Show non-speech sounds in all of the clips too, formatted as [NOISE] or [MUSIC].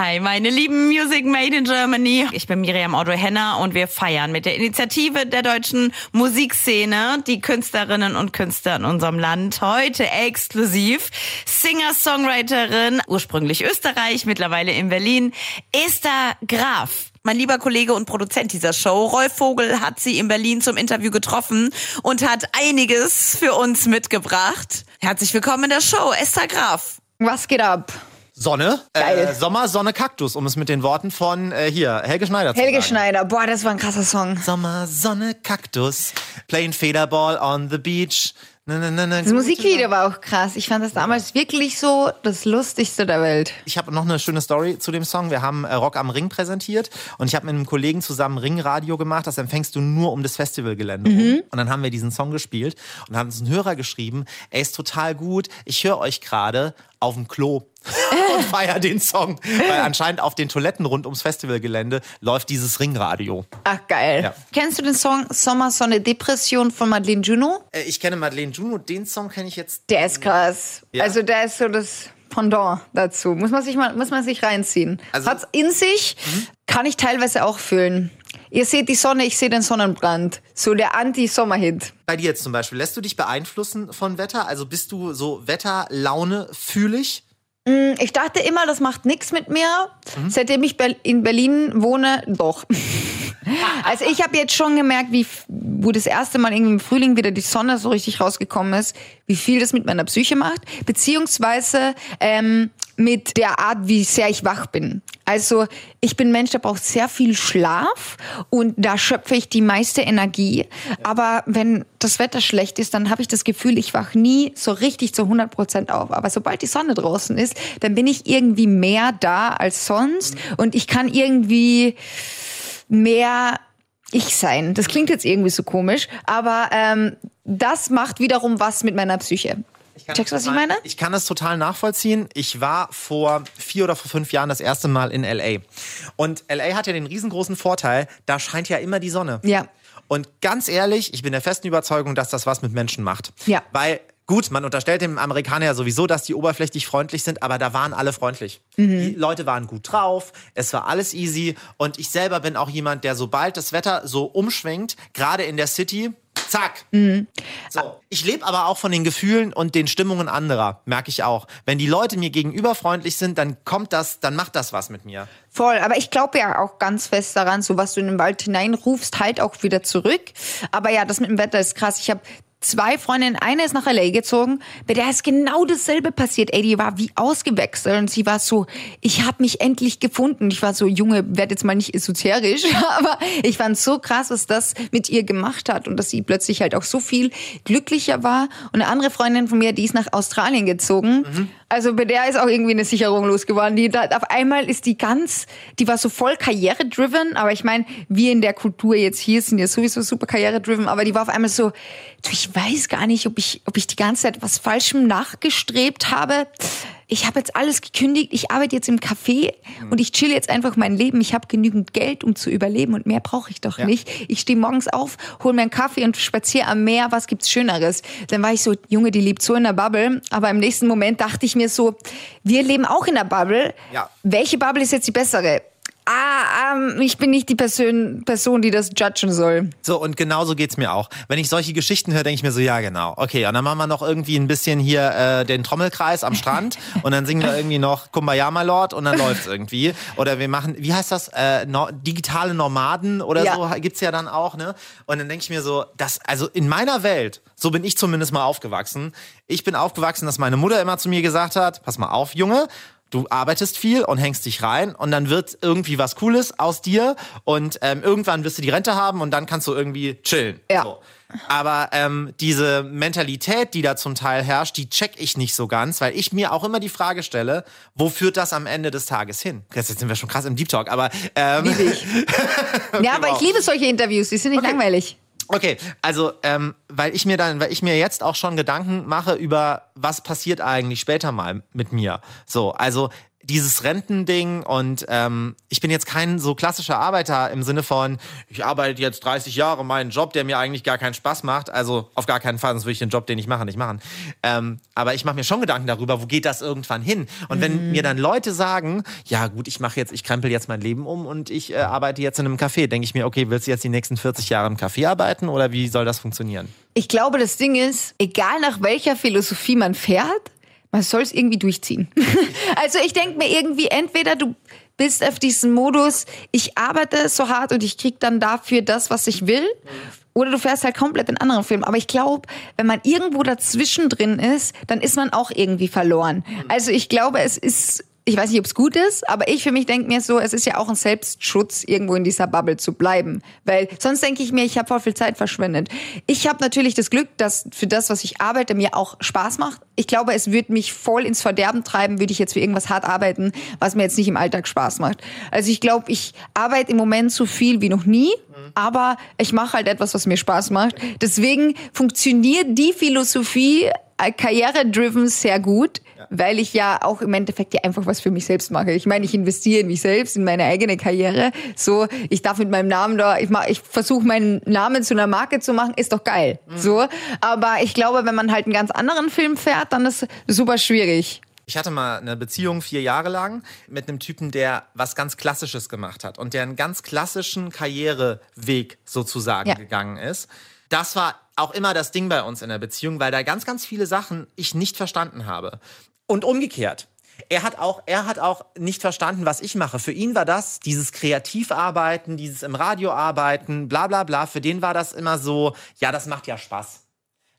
Hi, meine lieben Music Made in Germany. Ich bin Miriam Otto Henner und wir feiern mit der Initiative der deutschen Musikszene die Künstlerinnen und Künstler in unserem Land heute exklusiv. Singer-Songwriterin, ursprünglich Österreich, mittlerweile in Berlin, Esther Graf. Mein lieber Kollege und Produzent dieser Show, Rolf Vogel, hat sie in Berlin zum Interview getroffen und hat einiges für uns mitgebracht. Herzlich willkommen in der Show, Esther Graf. Was geht ab? Sonne, äh, Sommer, Sonne, Kaktus, um es mit den Worten von äh, hier Helge Schneider zu Helge sagen. Schneider, boah, das war ein krasser Song. Sommer, Sonne, Kaktus, playing Federball on the beach. Na, na, na, Das Musikvideo war auch krass. Ich fand das damals wirklich so das Lustigste der Welt. Ich habe noch eine schöne Story zu dem Song. Wir haben äh, Rock am Ring präsentiert und ich habe mit einem Kollegen zusammen Ringradio gemacht. Das empfängst du nur um das Festivalgelände rum. Und dann haben wir diesen Song gespielt und haben uns einen Hörer geschrieben. Er ist total gut. Ich höre euch gerade auf dem Klo [LAUGHS] und feier den Song, weil anscheinend auf den Toiletten rund ums Festivalgelände läuft dieses Ringradio. Ach, geil. Ja. Kennst du den Song Sommer, Sonne, Depression von Madeleine Juno? Äh, ich kenne Madeleine Juno. Den Song kenne ich jetzt. Der ist krass. Ja. Also der ist so das Pendant dazu. Muss man sich mal, muss man sich reinziehen. Also- Hat's in sich, kann ich teilweise auch fühlen. Ihr seht die Sonne, ich sehe den Sonnenbrand. So der Anti-Sommer-Hit. Bei dir jetzt zum Beispiel, lässt du dich beeinflussen von Wetter? Also bist du so Wetterlaune fühlig? Ich dachte immer, das macht nichts mit mir. Seitdem ich in Berlin wohne, doch. [LAUGHS] Also ich habe jetzt schon gemerkt, wie wo das erste Mal irgendwie im Frühling wieder die Sonne so richtig rausgekommen ist, wie viel das mit meiner Psyche macht, beziehungsweise ähm, mit der Art, wie sehr ich wach bin. Also ich bin ein Mensch, der braucht sehr viel Schlaf und da schöpfe ich die meiste Energie. Aber wenn das Wetter schlecht ist, dann habe ich das Gefühl, ich wach nie so richtig zu 100 Prozent auf. Aber sobald die Sonne draußen ist, dann bin ich irgendwie mehr da als sonst und ich kann irgendwie mehr ich sein. Das klingt jetzt irgendwie so komisch, aber ähm, das macht wiederum was mit meiner Psyche. Checkst du, was ich meine? Ich kann das total nachvollziehen. Ich war vor vier oder vor fünf Jahren das erste Mal in LA. Und LA hat ja den riesengroßen Vorteil, da scheint ja immer die Sonne. Ja. Und ganz ehrlich, ich bin der festen Überzeugung, dass das was mit Menschen macht. Ja. Weil, gut, man unterstellt dem Amerikaner ja sowieso, dass die oberflächlich freundlich sind, aber da waren alle freundlich. Mhm. Die Leute waren gut drauf, es war alles easy. Und ich selber bin auch jemand, der sobald das Wetter so umschwenkt, gerade in der City, zack. Mhm. So. Ich lebe aber auch von den Gefühlen und den Stimmungen anderer, merke ich auch. Wenn die Leute mir gegenüber freundlich sind, dann kommt das, dann macht das was mit mir. Voll, aber ich glaube ja auch ganz fest daran, so was du in den Wald hineinrufst, halt auch wieder zurück. Aber ja, das mit dem Wetter ist krass. Ich habe zwei Freundinnen, eine ist nach LA gezogen, bei der ist genau dasselbe passiert. Ey, die war wie ausgewechselt und sie war so, ich habe mich endlich gefunden. Ich war so, Junge, werd jetzt mal nicht esoterisch, [LAUGHS] aber ich fand so krass, was das mit ihr gemacht hat und dass sie plötzlich halt auch so viel glücklicher war. Und eine andere Freundin von mir, die ist nach Australien gezogen. Also bei der ist auch irgendwie eine Sicherung losgeworden. Die da, auf einmal ist die ganz, die war so voll karriere-driven, aber ich meine, wir in der Kultur jetzt hier sind ja sowieso super karriere-driven, aber die war auf einmal so, ich weiß gar nicht, ob ich, ob ich die ganze Zeit was Falschem nachgestrebt habe. Ich habe jetzt alles gekündigt, ich arbeite jetzt im Café und ich chill jetzt einfach mein Leben. Ich habe genügend Geld, um zu überleben und mehr brauche ich doch nicht. Ich stehe morgens auf, hole mir einen Kaffee und spaziere am Meer. Was gibt's Schöneres? Dann war ich so, Junge, die lebt so in der Bubble. Aber im nächsten Moment dachte ich mir so, wir leben auch in der Bubble. Ja. Welche Bubble ist jetzt die bessere? Ah, ähm, ich bin nicht die Person, Person, die das judgen soll. So, und genauso geht's mir auch. Wenn ich solche Geschichten höre, denke ich mir so, ja, genau. Okay, und dann machen wir noch irgendwie ein bisschen hier äh, den Trommelkreis am Strand [LAUGHS] und dann singen wir irgendwie noch Kumbaya, my Lord, und dann [LAUGHS] läuft's irgendwie. Oder wir machen, wie heißt das, äh, no, digitale Nomaden oder Ja. so gibt's ja dann auch, ne? Und dann denke ich mir so, das, also in meiner Welt, so bin ich zumindest mal aufgewachsen. Ich bin aufgewachsen, dass meine Mutter immer zu mir gesagt hat, pass mal auf, Junge, Du arbeitest viel und hängst dich rein und dann wird irgendwie was Cooles aus dir und ähm, irgendwann wirst du die Rente haben und dann kannst du irgendwie chillen. Ja. So. Aber ähm, diese Mentalität, die da zum Teil herrscht, die check ich nicht so ganz, weil ich mir auch immer die Frage stelle, wo führt das am Ende des Tages hin? Jetzt sind wir schon krass im Deep Talk, aber ähm, [LAUGHS] ja, aber wow. ich liebe solche Interviews, die sind nicht langweilig. Okay, also ähm, weil ich mir dann, weil ich mir jetzt auch schon Gedanken mache über was passiert eigentlich später mal mit mir. So, also dieses Rentending und ähm, ich bin jetzt kein so klassischer Arbeiter im Sinne von, ich arbeite jetzt 30 Jahre meinen Job, der mir eigentlich gar keinen Spaß macht. Also auf gar keinen Fall, sonst würde ich den Job, den ich mache, nicht machen. Ähm, aber ich mache mir schon Gedanken darüber, wo geht das irgendwann hin? Und wenn mir dann Leute sagen, ja gut, ich mache jetzt, ich krempel jetzt mein Leben um und ich äh, arbeite jetzt in einem Café, denke ich mir, okay, willst du jetzt die nächsten 40 Jahre im Café arbeiten oder wie soll das funktionieren? Ich glaube, das Ding ist, egal nach welcher Philosophie man fährt, man soll es irgendwie durchziehen. [LAUGHS] also ich denke mir irgendwie, entweder du bist auf diesem Modus, ich arbeite so hart und ich krieg dann dafür das, was ich will. Oder du fährst halt komplett in anderen Film. Aber ich glaube, wenn man irgendwo dazwischen drin ist, dann ist man auch irgendwie verloren. Also ich glaube, es ist ich weiß nicht, ob es gut ist, aber ich für mich denke mir so, es ist ja auch ein Selbstschutz, irgendwo in dieser Bubble zu bleiben. Weil sonst denke ich mir, ich habe voll viel Zeit verschwendet. Ich habe natürlich das Glück, dass für das, was ich arbeite, mir auch Spaß macht. Ich glaube, es würde mich voll ins Verderben treiben, würde ich jetzt für irgendwas hart arbeiten, was mir jetzt nicht im Alltag Spaß macht. Also ich glaube, ich arbeite im Moment so viel wie noch nie, aber ich mache halt etwas, was mir Spaß macht. Deswegen funktioniert die Philosophie äh, karriere-driven sehr gut, weil ich ja auch im Endeffekt ja einfach was für mich selbst mache. Ich meine, ich investiere in mich selbst, in meine eigene Karriere. So, ich darf mit meinem Namen da, ich, mach, ich versuche meinen Namen zu einer Marke zu machen, ist doch geil. So, aber ich glaube, wenn man halt einen ganz anderen Film fährt, dann ist super schwierig. Ich hatte mal eine Beziehung vier Jahre lang mit einem Typen, der was ganz Klassisches gemacht hat und der einen ganz klassischen Karriereweg sozusagen Ja. gegangen ist. Das war auch immer das Ding bei uns in der Beziehung, weil da ganz, ganz viele Sachen ich nicht verstanden habe. Und umgekehrt. Er hat auch, er hat auch nicht verstanden, was ich mache. Für ihn war das, dieses Kreativarbeiten, dieses im Radio arbeiten, bla bla bla, für den war das immer so, ja, das macht ja Spaß.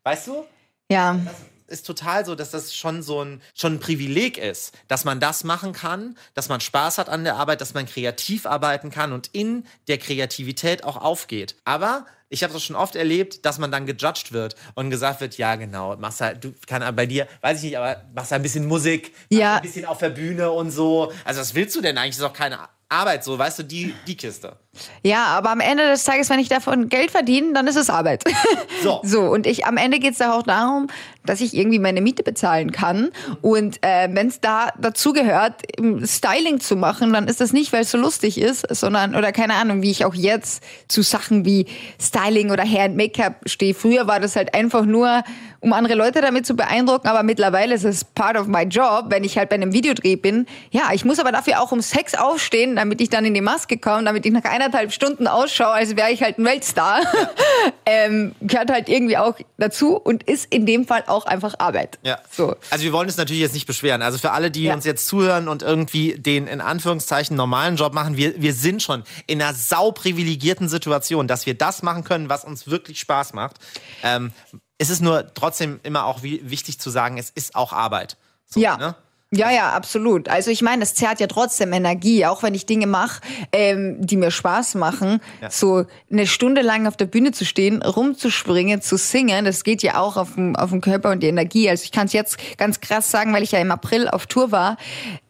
Weißt du? Ja. ist total so, dass das schon so ein, schon ein Privileg ist, dass man das machen kann, dass man Spaß hat an der Arbeit, dass man kreativ arbeiten kann und in der Kreativität auch aufgeht. Aber ich habe das schon oft erlebt, dass man dann gejudged wird und gesagt wird, ja genau, machst halt, du kann bei dir, weiß ich nicht, aber machst halt ein bisschen Musik, Ja. ein bisschen auf der Bühne und so. Also was willst du denn eigentlich? Das ist doch keine Arbeit, so, weißt du, die, die Kiste. Ja, aber am Ende des Tages, wenn ich davon Geld verdiene, dann ist es Arbeit. [LAUGHS] So. So, und ich am Ende geht es da auch darum, dass ich irgendwie meine Miete bezahlen kann. Und äh, wenn es da dazu gehört, Styling zu machen, dann ist das nicht, weil es so lustig ist, sondern, oder keine Ahnung, wie ich auch jetzt zu Sachen wie Styling oder Hair and Make-up stehe. Früher war das halt einfach nur, um andere Leute damit zu beeindrucken, aber mittlerweile ist es part of my job, wenn ich halt bei einem Videodreh bin. Ja, ich muss aber dafür auch um Sex aufstehen, damit ich dann in die Maske komme, damit ich nach eineinhalb Stunden ausschaue, als wäre ich halt ein Weltstar. [LAUGHS] ähm, gehört halt irgendwie auch dazu und ist in dem Fall auch einfach Arbeit. Ja. So. Also wir wollen uns natürlich jetzt nicht beschweren. Also für alle, die Ja. uns jetzt zuhören und irgendwie den in Anführungszeichen normalen Job machen, wir, wir sind schon in einer sau privilegierten Situation, dass wir das machen können, was uns wirklich Spaß macht. Ähm, es ist nur trotzdem immer auch wi- wichtig zu sagen, es ist auch Arbeit. So, Ja. ne? Ja, ja, absolut. Also ich meine, es zerrt ja trotzdem Energie, auch wenn ich Dinge mache, ähm, die mir Spaß machen. Ja. So eine Stunde lang auf der Bühne zu stehen, rumzuspringen, zu singen, das geht ja auch auf den, auf den Körper und die Energie. Also ich kann es jetzt ganz krass sagen, weil ich ja im April auf Tour war.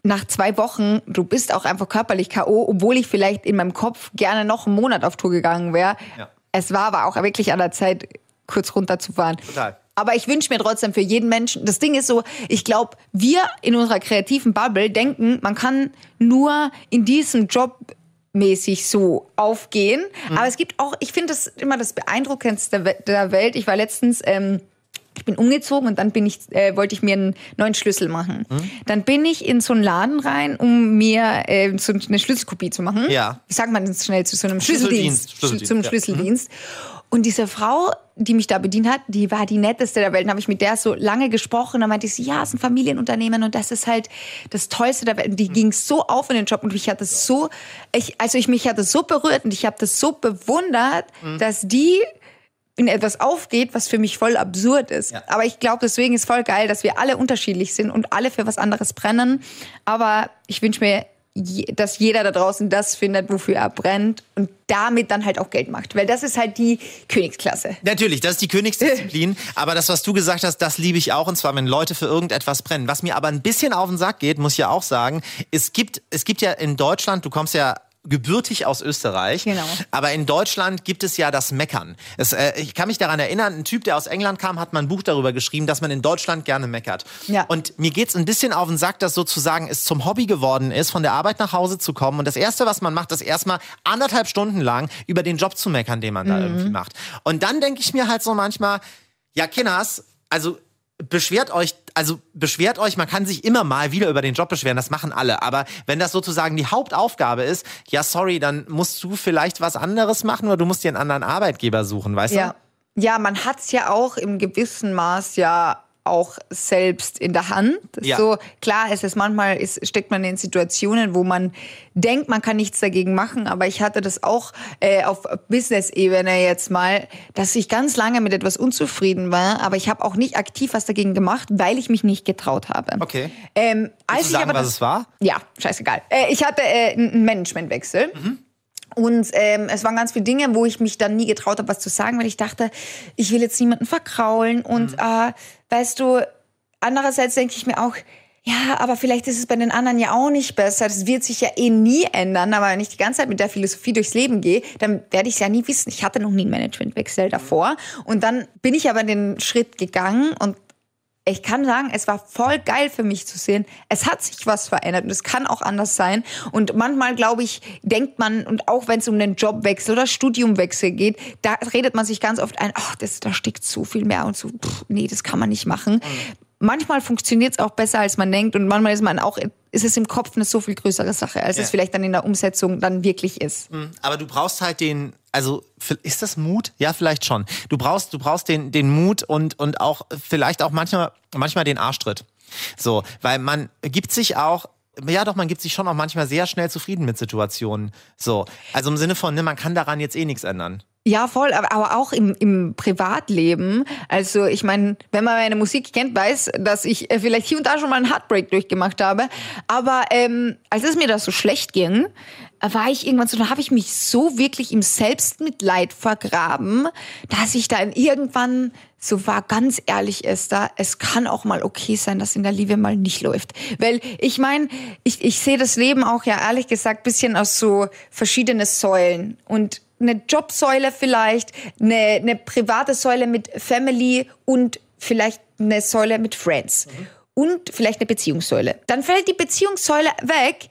Nach zwei Wochen, du bist auch einfach körperlich K.O., obwohl ich vielleicht in meinem Kopf gerne noch einen Monat auf Tour gegangen wäre. Ja. Es war aber auch wirklich an der Zeit, kurz runterzufahren. Total. Aber ich wünsche mir trotzdem für jeden Menschen, das Ding ist so, ich glaube, wir in unserer kreativen Bubble denken, man kann nur in diesem Job mäßig so aufgehen. Aber es gibt auch, ich finde das immer das Beeindruckendste der Welt. Ich war letztens, ähm, ich bin umgezogen und dann bin ich, äh, wollte ich mir einen neuen Schlüssel machen. Dann bin ich in so einen Laden rein, um mir äh, so eine Schlüsselkopie zu machen. Ja. Wie sagt man das schnell zu so einem Schlüsseldienst. Schlüsseldienst? Schlüsseldienst, Zum ja. Mhm. Und diese Frau, die mich da bedient hat, die war die netteste der Welt. Dann habe ich mit der so lange gesprochen. Dann meinte sie, ja, es ist ein Familienunternehmen und das ist halt das Tollste der Welt. Und die ging so auf in den Job und ich hatte so, ich, also ich mich hatte so berührt und ich habe das so bewundert, dass die in etwas aufgeht, was für mich voll absurd ist. Ja. Aber ich glaube, deswegen ist voll geil, dass wir alle unterschiedlich sind und alle für was anderes brennen. Aber ich wünsche mir, dass jeder da draußen das findet, wofür er brennt und damit dann halt auch Geld macht. Weil das ist halt die Königsklasse. Natürlich, das ist die Königsdisziplin. [LAUGHS] aber das, was du gesagt hast, das liebe ich auch. Und zwar, wenn Leute für irgendetwas brennen. Was mir aber ein bisschen auf den Sack geht, muss ich ja auch sagen, es gibt, es gibt ja in Deutschland, du kommst ja gebürtig aus Österreich. Genau. Aber in Deutschland gibt es ja das Meckern. Es, äh, ich kann mich daran erinnern, ein Typ, der aus England kam, hat mal ein Buch darüber geschrieben, dass man in Deutschland gerne meckert. Ja. Und mir geht's ein bisschen auf den Sack, dass sozusagen es zum Hobby geworden ist, von der Arbeit nach Hause zu kommen. Und das Erste, was man macht, ist erstmal anderthalb Stunden lang über den Job zu meckern, den man da irgendwie macht. Und dann denke ich mir halt so manchmal, ja, Kinders, also beschwert euch, also beschwert euch, man kann sich immer mal wieder über den Job beschweren, das machen alle. Aber wenn das sozusagen die Hauptaufgabe ist, ja, sorry, dann musst du vielleicht was anderes machen oder du musst dir einen anderen Arbeitgeber suchen, weißt Ja. Ja, man hat's ja auch im gewissen Maß ja auch selbst in der Hand. Ja. So klar, es ist manchmal ist, steckt man in Situationen, wo man denkt, man kann nichts dagegen machen, aber ich hatte das auch äh, auf Business-Ebene jetzt mal, dass ich ganz lange mit etwas unzufrieden war, aber ich habe auch nicht aktiv was dagegen gemacht, weil ich mich nicht getraut habe. Okay. Ähm, als Willst du ich sagen, aber was das- es war? ja, scheißegal. Äh, ich hatte äh, einen Managementwechsel. Und ähm, es waren ganz viele Dinge, wo ich mich dann nie getraut habe, was zu sagen, weil ich dachte, ich will jetzt niemanden verkraulen. Und äh, weißt du, andererseits denke ich mir auch, ja, aber vielleicht ist es bei den anderen ja auch nicht besser. Das wird sich ja eh nie ändern. Aber wenn ich die ganze Zeit mit der Philosophie durchs Leben gehe, dann werde ich es ja nie wissen. Ich hatte noch nie einen Managementwechsel davor. Und dann bin ich aber den Schritt gegangen und ich kann sagen, es war voll geil für mich zu sehen. Es hat sich was verändert und es kann auch anders sein. Und manchmal, glaube ich, denkt man, und auch wenn es um den Jobwechsel oder Studiumwechsel geht, da redet man sich ganz oft ein, ach, das, da steckt so viel mehr und so, pff, nee, das kann man nicht machen. Manchmal funktioniert es auch besser, als man denkt und manchmal ist man auch, ist es im Kopf eine so viel größere Sache, als Ja. es vielleicht dann in der Umsetzung dann wirklich ist. Aber du brauchst halt den, also ist das Mut? Ja, vielleicht schon. Du brauchst, du brauchst den, den Mut und, und auch vielleicht auch manchmal, manchmal den Arschtritt. So, weil man gibt sich auch, ja doch, man gibt sich schon auch manchmal sehr schnell zufrieden mit Situationen. So, also im Sinne von, ne, man kann daran jetzt eh nichts ändern. Ja, voll, aber, auch im, im Privatleben. Also ich meine, wenn man meine Musik kennt, weiß, dass ich äh, vielleicht hier und da schon mal einen Heartbreak durchgemacht habe. Aber ähm, als es mir da so schlecht ging, war ich irgendwann so, da habe ich mich so wirklich im Selbstmitleid vergraben, dass ich dann irgendwann so war, ganz ehrlich, Esther, es kann auch mal okay sein, dass in der Liebe mal nicht läuft. Weil ich meine, ich, ich sehe das Leben auch ja ehrlich gesagt bisschen aus so verschiedene Säulen. Und eine Jobsäule vielleicht, eine, eine private Säule mit Family und vielleicht eine Säule mit Friends. Und vielleicht eine Beziehungssäule. Dann fällt die Beziehungssäule weg,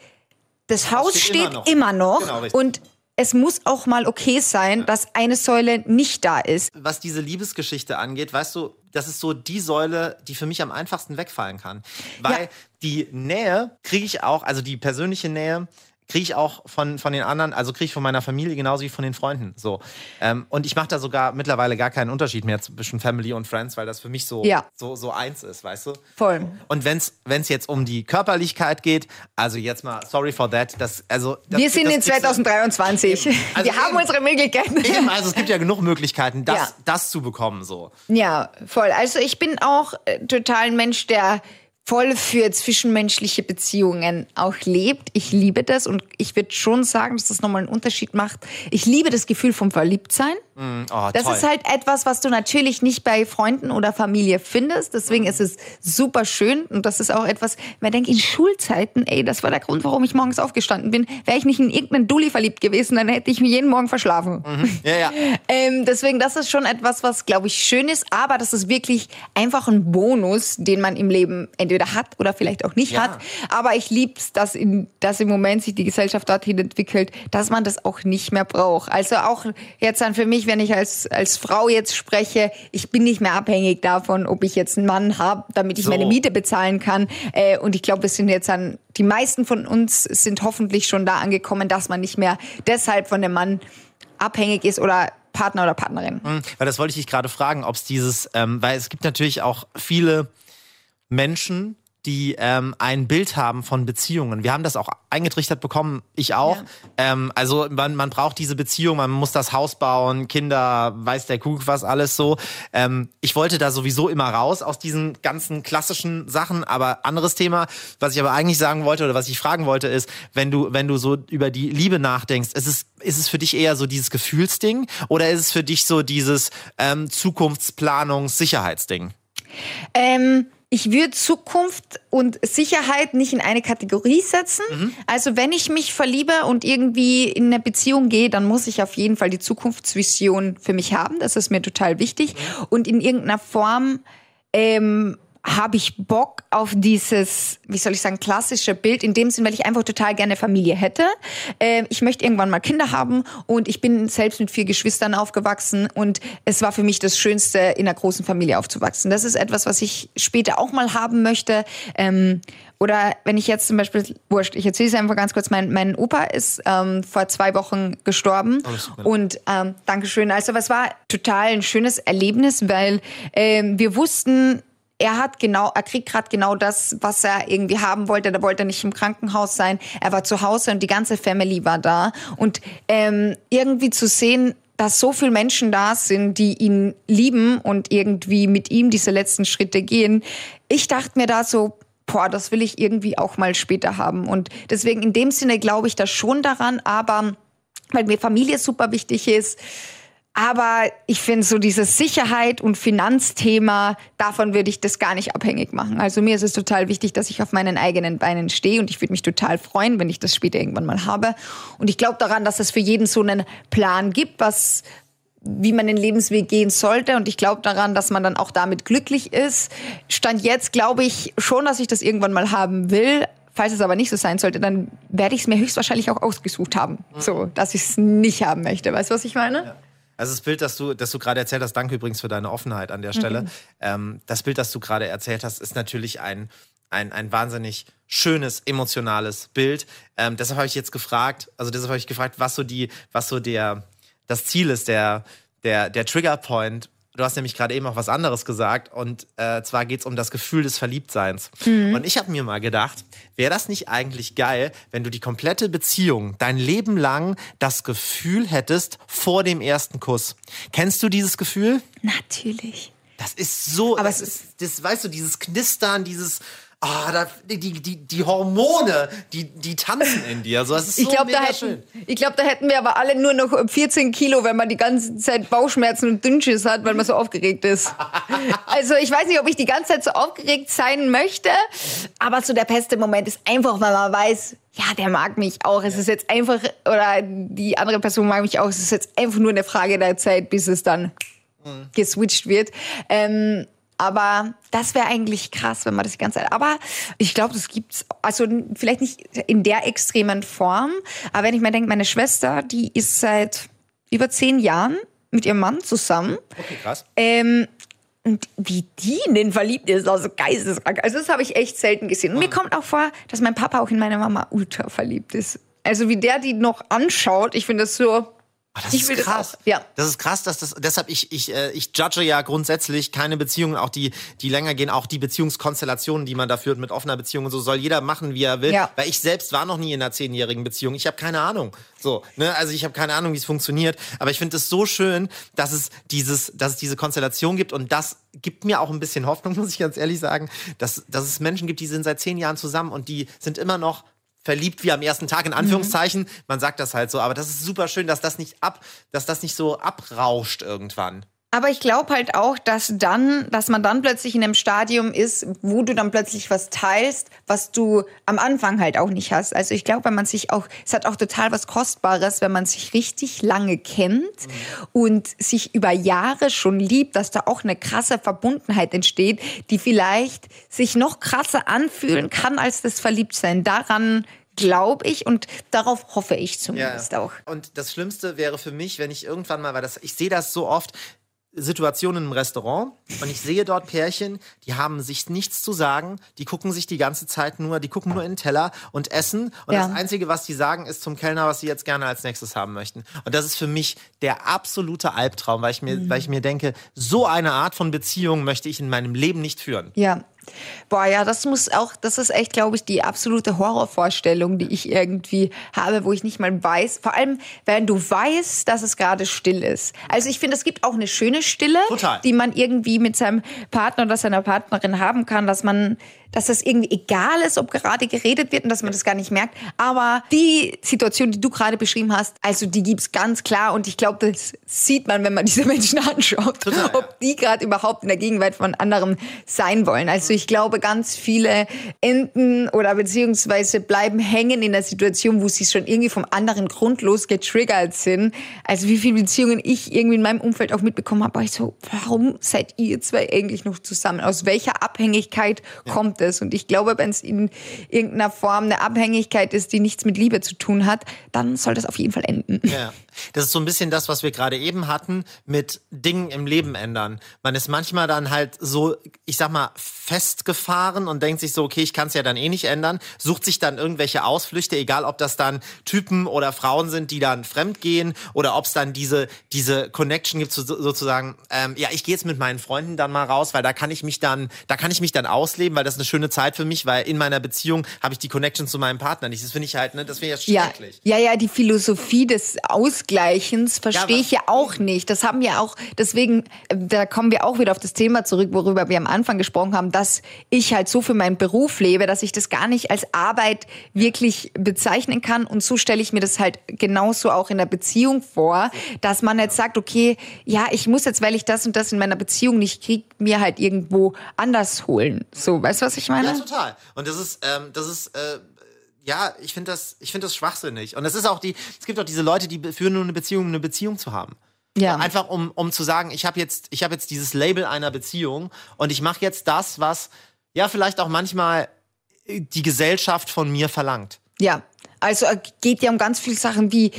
das Haus steht immer noch. immer noch, Genau, und es muss auch mal okay sein, dass eine Säule nicht da ist. was diese Liebesgeschichte angeht, weißt du, das ist so die Säule, die für mich am einfachsten wegfallen kann. Weil Ja. die Nähe kriege ich auch, also die persönliche Nähe kriege ich auch von, von den anderen, also kriege ich von meiner Familie genauso wie von den Freunden. So. Ähm, und ich mache da sogar mittlerweile gar keinen Unterschied mehr zwischen Family und Friends, weil das für mich so, Ja. so, so eins ist, weißt du? Voll. Und wenn es jetzt um die Körperlichkeit geht, also jetzt mal, sorry for that, das, also. Das, Wir sind das in gibt's- 2023. Eben. Also Wir haben eben. unsere Möglichkeiten. Eben, also es gibt ja genug Möglichkeiten, das, Ja. das zu bekommen, so. Ja, voll. Also ich bin auch äh, total ein Mensch, der voll für zwischenmenschliche Beziehungen auch lebt. Ich liebe das und ich würde schon sagen, dass das nochmal einen Unterschied macht. Ich liebe das Gefühl vom Verliebtsein. Oh, Das toll. ist halt etwas, was du natürlich nicht bei Freunden oder Familie findest. Deswegen ist es super schön. Und das ist auch etwas, man denkt in Schulzeiten, ey, das war der Grund, warum ich morgens aufgestanden bin. Wäre ich nicht in irgendeinen Dulli verliebt gewesen, dann hätte ich mich jeden Morgen verschlafen. ja, ja. [LAUGHS] Ähm, deswegen, das ist schon etwas, was, glaube ich, schön ist. Aber das ist wirklich einfach ein Bonus, den man im Leben entweder hat oder vielleicht auch nicht Ja. hat. Aber ich lieb's, dass, in, dass im Moment sich die Gesellschaft dorthin entwickelt, dass man das auch nicht mehr braucht. Also auch jetzt dann für mich, wenn ich als, als Frau jetzt spreche, ich bin nicht mehr abhängig davon, ob ich jetzt einen Mann habe, damit ich So. meine Miete bezahlen kann. Äh, und ich glaube, wir sind jetzt an, die meisten von uns sind hoffentlich schon da angekommen, dass man nicht mehr deshalb von dem Mann abhängig ist oder Partner oder Partnerin. Weil das wollte ich dich gerade fragen, ob es dieses, ähm, weil es gibt natürlich auch viele Menschen, die ähm, ein Bild haben von Beziehungen. Wir haben das auch eingetrichtert bekommen, ich auch. Ja. Ähm, also man, man braucht diese Beziehung, man muss das Haus bauen, Kinder, weiß der Kuckuck was alles so. Ähm, ich wollte da sowieso immer raus aus diesen ganzen klassischen Sachen, aber anderes Thema, was ich aber eigentlich sagen wollte oder was ich fragen wollte, ist, wenn du, wenn du so über die Liebe nachdenkst, ist es, ist es für dich eher so dieses Gefühlsding oder ist es für dich so dieses ähm, Zukunftsplanungs-Sicherheitsding? Ähm, ich würde Zukunft und Sicherheit nicht in eine Kategorie setzen. Mhm. Also wenn ich mich verliebe und irgendwie in eine Beziehung gehe, dann muss ich auf jeden Fall die Zukunftsvision für mich haben. Das ist mir total wichtig. Mhm. Und in irgendeiner Form ähm, habe ich Bock auf dieses, wie soll ich sagen, klassische Bild, in dem Sinn, weil ich einfach total gerne Familie hätte. Äh, ich möchte irgendwann mal Kinder haben und ich bin selbst mit vier Geschwistern aufgewachsen und es war für mich das Schönste, in einer großen Familie aufzuwachsen. Das ist etwas, was ich später auch mal haben möchte. Ähm, oder wenn ich jetzt zum Beispiel, wurscht, ich erzähle es einfach ganz kurz, mein, mein Opa ist ähm, vor zwei Wochen gestorben. Oh, und ähm, Dankeschön. Also was war total ein schönes Erlebnis, weil ähm, wir wussten, er hat genau, er kriegt gerade genau das, was er irgendwie haben wollte. Da wollte er nicht im Krankenhaus sein. Er war zu Hause und die ganze Family war da. Und ähm, irgendwie zu sehen, dass so viele Menschen da sind, die ihn lieben und irgendwie mit ihm diese letzten Schritte gehen. Ich dachte mir da so, boah, das will ich irgendwie auch mal später haben. Und deswegen in dem Sinne glaube ich da schon daran, aber weil mir Familie super wichtig ist, aber ich finde so dieses Sicherheit und Finanzthema, davon würde ich das gar nicht abhängig machen. Also mir ist es total wichtig, dass ich auf meinen eigenen Beinen stehe und ich würde mich total freuen, wenn ich das später irgendwann mal habe. Und ich glaube daran, dass es für jeden so einen Plan gibt, was wie man den Lebensweg gehen sollte. Und ich glaube daran, dass man dann auch damit glücklich ist. Stand jetzt glaube ich schon, dass ich das irgendwann mal haben will. Falls es aber nicht so sein sollte, dann werde ich es mir höchstwahrscheinlich auch ausgesucht haben. So, dass ich es nicht haben möchte. Weißt du, was ich meine? Ja. Also das Bild, das du, das du gerade erzählt hast, danke übrigens für deine Offenheit an der Stelle. Mhm. Ähm, das Bild, das du gerade erzählt hast, ist natürlich ein, ein, ein wahnsinnig schönes, emotionales Bild. Ähm, deshalb habe ich jetzt gefragt, also deshalb habe ich gefragt, was so die, was so der, das Ziel ist, der, der, der Triggerpoint Du hast nämlich gerade eben auch was anderes gesagt. Und äh, zwar geht es um das Gefühl des Verliebtseins. Mhm. Und ich habe mir mal gedacht, wäre das nicht eigentlich geil, wenn du die komplette Beziehung, dein Leben lang das Gefühl hättest vor dem ersten Kuss. Kennst du dieses Gefühl? Natürlich. Das ist so, aber es ist, das weißt du, dieses Knistern, dieses ah, da, die, die, die Hormone, die, die tanzen in dir. So, das ist so ich glaube, da, hätten, ich glaub, da hätten wir aber alle nur noch 14 Kilo, wenn man die ganze Zeit Bauchschmerzen und Dünnschiss hat, weil man so aufgeregt ist. [LAUGHS] also ich weiß nicht, ob ich die ganze Zeit so aufgeregt sein möchte, aber so der beste Moment ist einfach, weil man weiß, ja, der mag mich auch. Es ist jetzt einfach, oder die andere Person mag mich auch. Es ist jetzt einfach nur eine Frage der Zeit, bis es dann mhm. geswitcht wird. Ähm, aber das wäre eigentlich krass, wenn man das die ganze Zeit. Aber ich glaube, das gibt's. Also vielleicht nicht in der extremen Form. Aber wenn ich mir denke, meine Schwester, die ist seit über zehn Jahren mit ihrem Mann zusammen. Okay, krass. Ähm, und wie die in den verliebt ist, also geisteskrank. Also das habe ich echt selten gesehen. Und mir kommt auch vor, dass mein Papa auch in meine Mama ultra verliebt ist. Also wie der die noch anschaut, ich finde das so Ah, das ich ist krass. Das, ja. das ist krass, dass das deshalb ich ich äh, ich judge ja grundsätzlich keine Beziehungen, auch die die länger gehen, auch die Beziehungskonstellationen, die man da führt mit offener Beziehung und so soll jeder machen, wie er will. Ja. Weil ich selbst war noch nie in einer zehnjährigen Beziehung. Ich habe keine Ahnung. So, ne, also ich habe keine Ahnung, wie es funktioniert. Aber ich finde es so schön, dass es dieses, dass es diese Konstellation gibt und das gibt mir auch ein bisschen Hoffnung, [LAUGHS] muss ich ganz ehrlich sagen, dass dass es Menschen gibt, die sind seit zehn Jahren zusammen und die sind immer noch verliebt wie am ersten Tag, in Anführungszeichen. Mhm. Man sagt das halt so, aber das ist super schön, dass das nicht ab, dass das nicht so abrauscht irgendwann. Aber ich glaube halt auch, dass dann, dass man dann plötzlich in einem Stadium ist, wo du dann plötzlich was teilst, was du am Anfang halt auch nicht hast. Also ich glaube, wenn man sich auch, es hat auch total was Kostbares, wenn man sich richtig lange kennt mhm. und sich über Jahre schon liebt, dass da auch eine krasse Verbundenheit entsteht, die vielleicht sich noch krasser anfühlen kann als das Verliebtsein. Daran glaube ich und darauf hoffe ich zumindest ja. auch. Und das Schlimmste wäre für mich, wenn ich irgendwann mal, weil das, ich sehe das so oft, Situationen im Restaurant und ich sehe dort Pärchen, die haben sich nichts zu sagen, die gucken sich die ganze Zeit nur, die gucken nur in den Teller und essen und ja. das Einzige, was die sagen, ist zum Kellner, was sie jetzt gerne als nächstes haben möchten. Und das ist für mich der absolute Albtraum, weil ich mir, mhm. weil ich mir denke, so eine Art von Beziehung möchte ich in meinem Leben nicht führen. Ja, Boah, ja, das muss auch, das ist echt, glaube ich, die absolute Horrorvorstellung, die ich irgendwie habe, wo ich nicht mal weiß, vor allem, wenn du weißt, dass es gerade still ist. Also ich finde, es gibt auch eine schöne Stille, Total. die man irgendwie mit seinem Partner oder seiner Partnerin haben kann, dass man dass das irgendwie egal ist, ob gerade geredet wird und dass man das gar nicht merkt. Aber die Situation, die du gerade beschrieben hast, also die gibt's ganz klar und ich glaube, das sieht man, wenn man diese Menschen [LAUGHS] anschaut, Total, ob die gerade überhaupt in der Gegenwart von anderen sein wollen. Also ich glaube, ganz viele enden oder beziehungsweise bleiben hängen in der Situation, wo sie schon irgendwie vom anderen grundlos getriggert sind. Also wie viele Beziehungen ich irgendwie in meinem Umfeld auch mitbekommen habe, war ich so, warum seid ihr zwei eigentlich noch zusammen? Aus welcher Abhängigkeit ja. Kommt es? Und ich glaube, wenn es in irgendeiner Form eine Abhängigkeit ist, die nichts mit Liebe zu tun hat, dann soll das auf jeden Fall enden. Ja. Das ist so ein bisschen das, was wir gerade eben hatten mit Dingen im Leben ändern. Man ist manchmal dann halt so, ich sag mal, festgefahren und denkt sich so, okay, ich kann es ja dann eh nicht ändern, sucht sich dann irgendwelche Ausflüchte, egal ob das dann Typen oder Frauen sind, die dann fremd gehen oder ob es dann diese, diese Connection gibt, sozusagen, ähm, ja, ich gehe jetzt mit meinen Freunden dann mal raus, weil da kann ich mich dann, da kann ich mich dann ausleben, weil das ist eine schöne Zeit für mich, weil in meiner Beziehung habe ich die Connection zu meinem Partner nicht. Das finde ich halt, ne, das wäre ja schrecklich. Ja, ja, ja, die Philosophie des Ausgleichens verstehe ja, ich ja auch nicht. Das haben wir auch, deswegen, da kommen wir auch wieder auf das Thema zurück, worüber wir am Anfang gesprochen haben, dass ich halt so für meinen Beruf lebe, dass ich das gar nicht als Arbeit wirklich bezeichnen kann. Und so stelle ich mir das halt genauso auch in der Beziehung vor, dass man jetzt sagt, okay, ja, ich muss jetzt, weil ich das und das in meiner Beziehung nicht kriege, mir halt irgendwo anders holen. So, weißt du, was ich meine? Ja, total. Und das ist, ähm, das ist, äh, ja, ich finde das, ich finde das schwachsinnig. Und es ist auch die, es gibt auch diese Leute, die führen nur eine Beziehung, um eine Beziehung zu haben. Ja. Einfach um, um zu sagen, ich habe jetzt, ich habe jetzt dieses Label einer Beziehung und ich mache jetzt das, was ja vielleicht auch manchmal die Gesellschaft von mir verlangt. Ja, also äh, geht ja um ganz viele Sachen wie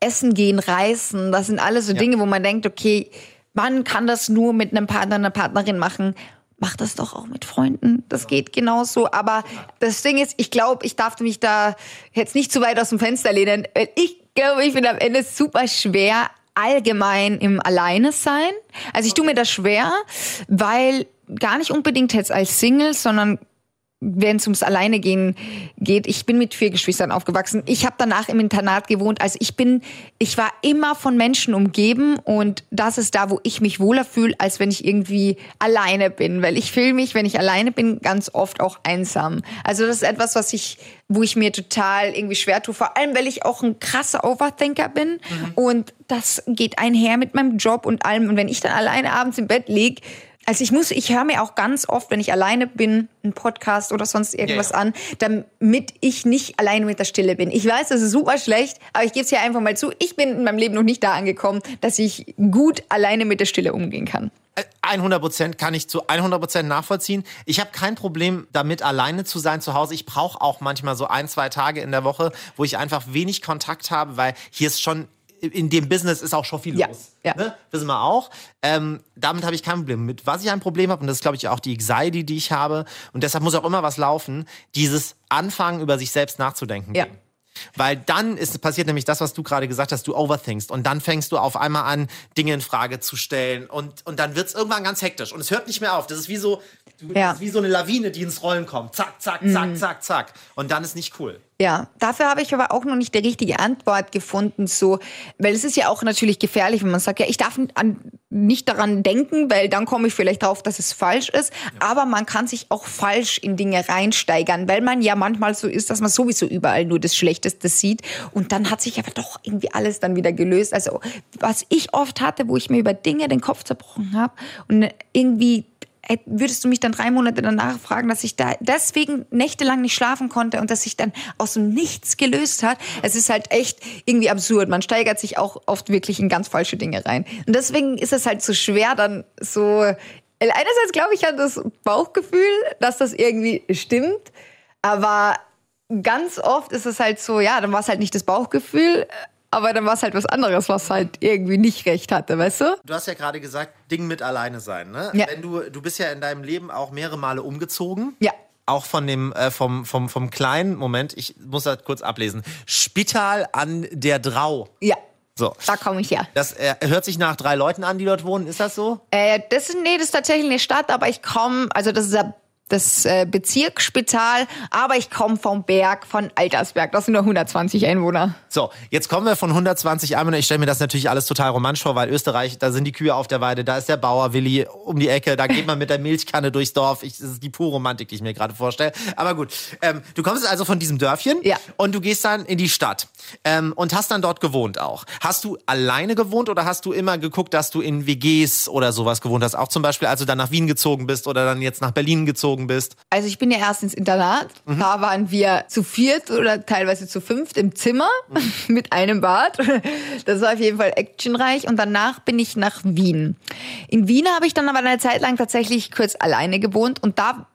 Essen gehen, Reisen. Das sind alles so ja. Dinge, wo man denkt, okay, man kann das nur mit einem Partner, einer Partnerin machen. Mach das doch auch mit Freunden. Das geht genauso. Aber das Ding ist, ich glaube, ich darf mich da jetzt nicht zu weit aus dem Fenster lehnen. Ich glaube, ich bin am Ende super schwer allgemein im Alleine sein. Also ich tue mir das schwer, weil gar nicht unbedingt jetzt als Single, sondern wenn es ums Alleine gehen geht, ich bin mit vier Geschwistern aufgewachsen. Ich habe danach im Internat gewohnt. Also ich bin, ich war immer von Menschen umgeben und das ist da, wo ich mich wohler fühle, als wenn ich irgendwie alleine bin. Weil ich fühle mich, wenn ich alleine bin, ganz oft auch einsam. Also das ist etwas, was ich, wo ich mir total irgendwie schwer tue. Vor allem, weil ich auch ein krasser Overthinker bin mhm. und das geht einher mit meinem Job und allem. Und wenn ich dann alleine abends im Bett lieg, also ich muss, ich höre mir auch ganz oft, wenn ich alleine bin, einen Podcast oder sonst irgendwas ja, ja. an, damit ich nicht alleine mit der Stille bin. Ich weiß, das ist super schlecht, aber ich gebe es hier einfach mal zu. Ich bin in meinem Leben noch nicht da angekommen, dass ich gut alleine mit der Stille umgehen kann. 100 Prozent kann ich zu 100 Prozent nachvollziehen. Ich habe kein Problem damit, alleine zu sein zu Hause. Ich brauche auch manchmal so ein, zwei Tage in der Woche, wo ich einfach wenig Kontakt habe, weil hier ist schon in dem Business ist auch schon viel ja, los. Ja. Ne? Wissen wir auch. Ähm, damit habe ich kein Problem. Mit was ich ein Problem habe, und das ist, glaube ich, auch die Anxiety, die ich habe, und deshalb muss auch immer was laufen, dieses Anfangen, über sich selbst nachzudenken. Ja. Weil dann ist passiert nämlich das, was du gerade gesagt hast, du overthinkst und dann fängst du auf einmal an, Dinge in Frage zu stellen und, und dann wird es irgendwann ganz hektisch und es hört nicht mehr auf. Das ist wie so, ja. wie so eine Lawine, die ins Rollen kommt. Zack, zack, zack, mhm. zack, zack. Und dann ist nicht cool. Ja, dafür habe ich aber auch noch nicht die richtige Antwort gefunden, so, weil es ist ja auch natürlich gefährlich, wenn man sagt, ja, ich darf an, nicht daran denken, weil dann komme ich vielleicht drauf, dass es falsch ist. Ja. Aber man kann sich auch falsch in Dinge reinsteigern, weil man ja manchmal so ist, dass man sowieso überall nur das Schlechteste sieht. Und dann hat sich aber doch irgendwie alles dann wieder gelöst. Also was ich oft hatte, wo ich mir über Dinge den Kopf zerbrochen habe und irgendwie würdest du mich dann drei Monate danach fragen, dass ich da deswegen nächtelang nicht schlafen konnte und dass sich dann aus dem Nichts gelöst hat. Es ist halt echt irgendwie absurd. Man steigert sich auch oft wirklich in ganz falsche Dinge rein. Und deswegen ist es halt so schwer, dann so. Einerseits glaube ich an das Bauchgefühl, dass das irgendwie stimmt, aber ganz oft ist es halt so, ja, dann war es halt nicht das Bauchgefühl, aber dann war es halt was anderes, was halt irgendwie nicht recht hatte, weißt du? Du hast ja gerade gesagt, Ding mit alleine sein, ne? Ja. Wenn du, du bist ja in deinem Leben auch mehrere Male umgezogen. Ja. Auch von dem, äh, vom, vom, vom kleinen Moment, ich muss das kurz ablesen. Spital an der Drau. Ja. So. Da komme ich her. Das äh, hört sich nach drei Leuten an, die dort wohnen. Ist das so? Äh, das, ist, nee, das ist tatsächlich eine Stadt, aber ich komme, also das ist ja das äh, Bezirksspital, aber ich komme vom Berg, von Altersberg. Das sind nur 120 Einwohner. So, jetzt kommen wir von 120 Einwohnern. Ich stelle mir das natürlich alles total romantisch vor, weil Österreich, da sind die Kühe auf der Weide, da ist der Bauer Willi um die Ecke, da geht man mit der Milchkanne durchs Dorf. Ich, das ist die pure Romantik, die ich mir gerade vorstelle. Aber gut, ähm, du kommst also von diesem Dörfchen ja. und du gehst dann in die Stadt ähm, und hast dann dort gewohnt auch. Hast du alleine gewohnt oder hast du immer geguckt, dass du in WGs oder sowas gewohnt hast? Auch zum Beispiel, als du dann nach Wien gezogen bist oder dann jetzt nach Berlin gezogen gezogen bist? Also ich bin ja erst ins Internat. Da waren wir zu viert oder teilweise zu fünft im Zimmer [LAUGHS] mit einem Bad. Das war auf jeden Fall actionreich. Und danach bin ich nach Wien. In Wien habe ich dann aber eine Zeit lang tatsächlich kurz alleine gewohnt. Und da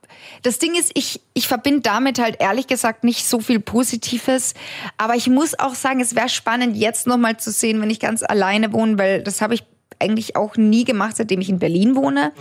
das Ding ist, ich, ich verbinde damit halt ehrlich gesagt nicht so viel Positives. Aber ich muss auch sagen, es wäre spannend, jetzt nochmal zu sehen, wenn ich ganz alleine wohne, weil das habe ich eigentlich auch nie gemacht, seitdem ich in Berlin wohne.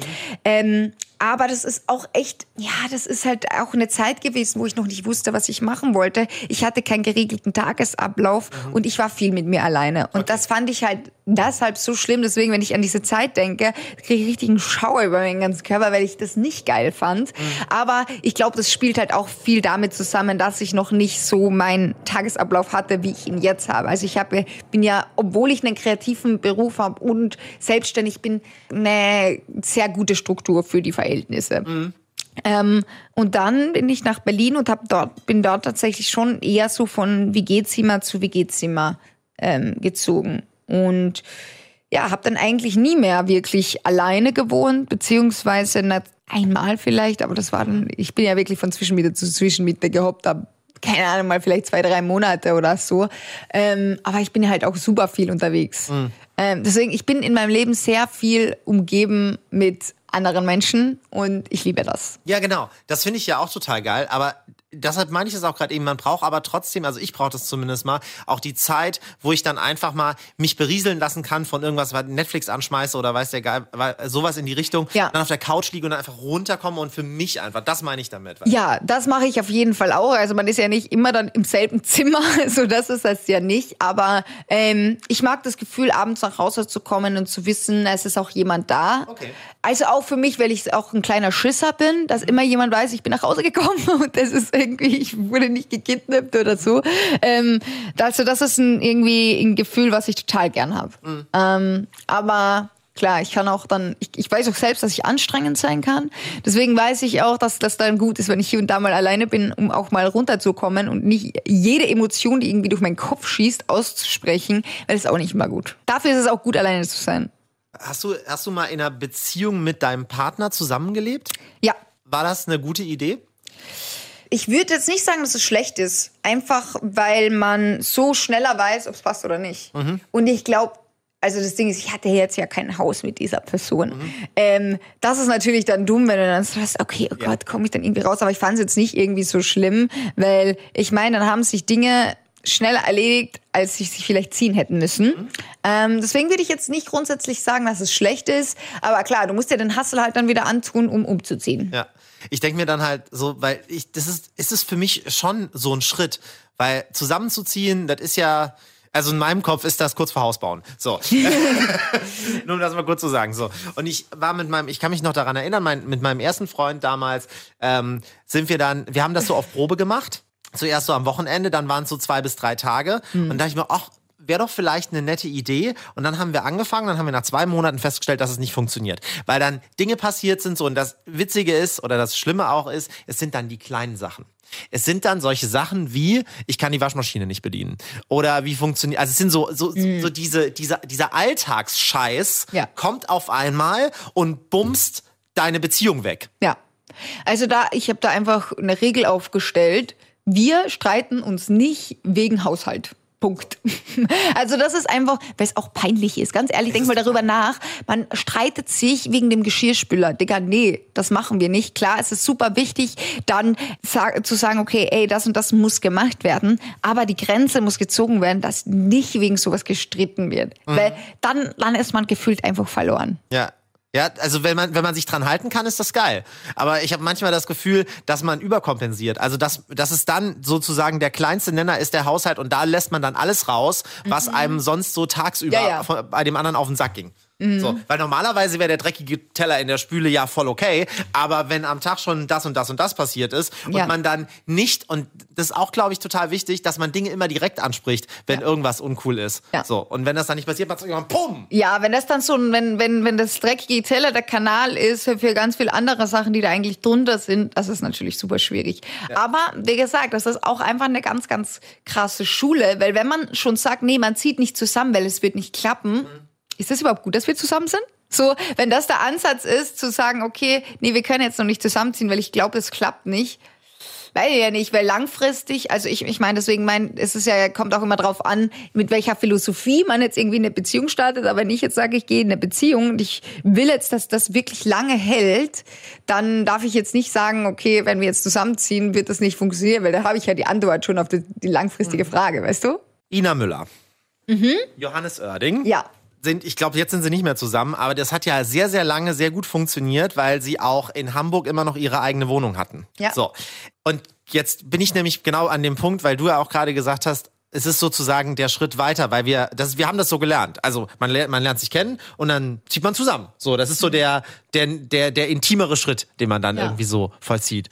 Ähm, aber das ist auch echt, ja, das ist halt auch eine Zeit gewesen, wo ich noch nicht wusste, was ich machen wollte. Ich hatte keinen geregelten Tagesablauf und ich war viel mit mir alleine. Und das fand ich halt deshalb so schlimm. Deswegen, wenn ich an diese Zeit denke, kriege ich richtig einen Schauer über meinen ganzen Körper, weil ich das nicht geil fand. Aber ich glaube, das spielt halt auch viel damit zusammen, dass ich noch nicht so meinen Tagesablauf hatte, wie ich ihn jetzt habe. Also ich habe, bin ja, obwohl ich einen kreativen Beruf habe und selbstständig bin, eine sehr gute Struktur für die Verhältnisse. Ähm, und dann bin ich nach Berlin und hab dort, bin dort tatsächlich schon eher so von WG-Zimmer zu WG-Zimmer ähm, gezogen. Und ja, habe dann eigentlich nie mehr wirklich alleine gewohnt, beziehungsweise na, einmal vielleicht, aber das war dann, ich bin ja wirklich von Zwischenmiete zu Zwischenmiete gehoppt, hab, keine Ahnung, mal vielleicht zwei, drei Monate oder so. Ähm, aber ich bin halt auch super viel unterwegs. Ähm, deswegen, ich bin in meinem Leben sehr viel umgeben mit anderen Menschen und ich liebe das. Ja, genau. Das finde ich ja auch total geil. Aber deshalb meine ich es auch gerade eben, man braucht aber trotzdem, also ich brauche das zumindest mal, auch die Zeit, wo ich dann einfach mal mich berieseln lassen kann von irgendwas, was Netflix anschmeiße oder weiß der geil, sowas in die Richtung. Ja. Dann auf der Couch liege und dann einfach runterkomme und für mich einfach, das meine ich damit. Ja, das mache ich auf jeden Fall auch. Also man ist ja nicht immer dann im selben Zimmer, [LAUGHS] so das ist das ja nicht. Aber ähm, ich mag das Gefühl, abends nach Hause zu kommen und zu wissen, es ist auch jemand da. Okay. Also auch für mich, weil ich auch ein kleiner Schisser bin, dass immer jemand weiß, ich bin nach Hause gekommen [LAUGHS] und das ist irgendwie, ich wurde nicht gekidnappt oder so. Ähm, also das ist ein, irgendwie ein Gefühl, was ich total gern habe. Ähm, aber Klar, ich kann auch dann, ich, ich weiß auch selbst, dass ich anstrengend sein kann. Deswegen weiß ich auch, dass das dann gut ist, wenn ich hier und da mal alleine bin, um auch mal runterzukommen und nicht jede Emotion, die irgendwie durch meinen Kopf schießt, auszusprechen, weil das ist auch nicht immer gut. Dafür ist es auch gut, alleine zu sein. Hast du, hast du mal in einer Beziehung mit deinem Partner zusammengelebt? Ja. War das eine gute Idee? Ich würde jetzt nicht sagen, dass es schlecht ist. Einfach, weil man so schneller weiß, ob es passt oder nicht. Und ich glaube, also das Ding ist, ich hatte jetzt ja kein Haus mit dieser Person. Ähm, das ist natürlich dann dumm, wenn du dann sagst, okay, oh Gott, komme ich dann irgendwie raus? Aber ich fand es jetzt nicht irgendwie so schlimm, weil ich meine, dann haben sich Dinge schneller erledigt, als sie sich vielleicht ziehen hätten müssen. Ähm, deswegen würde ich jetzt nicht grundsätzlich sagen, dass es schlecht ist. Aber klar, du musst dir den Hassel halt dann wieder antun, um umzuziehen. Ja. Ich denke mir dann halt so, weil ich, das ist, ist es für mich schon so ein Schritt, weil zusammenzuziehen, das ist ja, also in meinem Kopf ist das kurz vor Hausbauen. So. [LAUGHS] [LAUGHS] Nur um das mal kurz zu sagen. So. Und ich war mit meinem, ich kann mich noch daran erinnern, mein, mit meinem ersten Freund damals ähm, sind wir dann, wir haben das so auf Probe gemacht. Zuerst so am Wochenende, dann waren es so zwei bis drei Tage. Und da dachte ich mir, ach, wäre doch vielleicht eine nette Idee. Und dann haben wir angefangen, dann haben wir nach zwei Monaten festgestellt, dass es nicht funktioniert. Weil dann Dinge passiert sind so und das Witzige ist oder das Schlimme auch ist, es sind dann die kleinen Sachen. Es sind dann solche Sachen wie, ich kann die Waschmaschine nicht bedienen. Oder wie funktioniert, also es sind so, so, so diese, dieser, dieser Alltagsscheiß Ja. kommt auf einmal und bumst deine Beziehung weg. Ja. Also da, ich habe da einfach eine Regel aufgestellt. Wir streiten uns nicht wegen Haushalt. Punkt. [LAUGHS] Also das ist einfach, weil es auch peinlich ist. Ganz ehrlich, denk mal darüber nach. Man streitet sich wegen dem Geschirrspüler. Digga, nee, das machen wir nicht. Klar, es ist super wichtig, dann zu sagen, okay, ey, das und das muss gemacht werden. Aber die Grenze muss gezogen werden, dass nicht wegen sowas gestritten wird. Weil dann, dann ist man gefühlt einfach verloren. Ja. Ja, also wenn man, wenn man sich dran halten kann, ist das geil. Aber ich habe manchmal das Gefühl, dass man überkompensiert. Also dass, dass es dann sozusagen der kleinste Nenner ist der Haushalt und da lässt man dann alles raus, was einem sonst so tagsüber Ja, ja. von- bei dem anderen auf den Sack ging. So, weil normalerweise wäre der dreckige Teller in der Spüle ja voll okay, aber wenn am Tag schon das und das und das passiert ist und Ja. man dann nicht, und das ist auch, glaube ich, total wichtig, dass man Dinge immer direkt anspricht, wenn irgendwas uncool ist. Ja. So, und wenn das dann nicht passiert, macht es irgendwann PUM! Ja, wenn das dann so, ein- wenn, wenn, wenn das dreckige Teller der Kanal ist für, für ganz viele andere Sachen, die da eigentlich drunter sind, das ist natürlich super schwierig. Aber wie gesagt, das ist auch einfach eine ganz, ganz krasse Schule, weil wenn man schon sagt, nee, man zieht nicht zusammen, weil es wird nicht klappen, ist das überhaupt gut, dass wir zusammen sind? So, wenn das der Ansatz ist, zu sagen, okay, nee, wir können jetzt noch nicht zusammenziehen, weil ich glaube, es klappt nicht. Ich ja nicht, weil langfristig, also ich, ich meine, deswegen mein, es ist ja, kommt auch immer drauf an, mit welcher Philosophie man jetzt irgendwie eine Beziehung startet. Aber wenn ich jetzt sage, ich gehe in eine Beziehung und ich will jetzt, dass das wirklich lange hält, dann darf ich jetzt nicht sagen, okay, wenn wir jetzt zusammenziehen, wird das nicht funktionieren, weil da habe ich ja die Antwort schon auf die, die langfristige Frage, weißt du? Ina Müller. Johannes Oerding. Ja. Sind, ich glaube, jetzt sind sie nicht mehr zusammen, aber das hat ja sehr, sehr lange sehr gut funktioniert, weil sie auch in Hamburg immer noch ihre eigene Wohnung hatten. Ja. So. Und jetzt bin ich nämlich genau an dem Punkt, weil du ja auch gerade gesagt hast, es ist sozusagen der Schritt weiter, weil wir, das, wir haben das so gelernt. Also man lernt, man lernt sich kennen und dann zieht man zusammen. So, das ist so der, der, der, der intimere Schritt, den man dann Ja. irgendwie so vollzieht.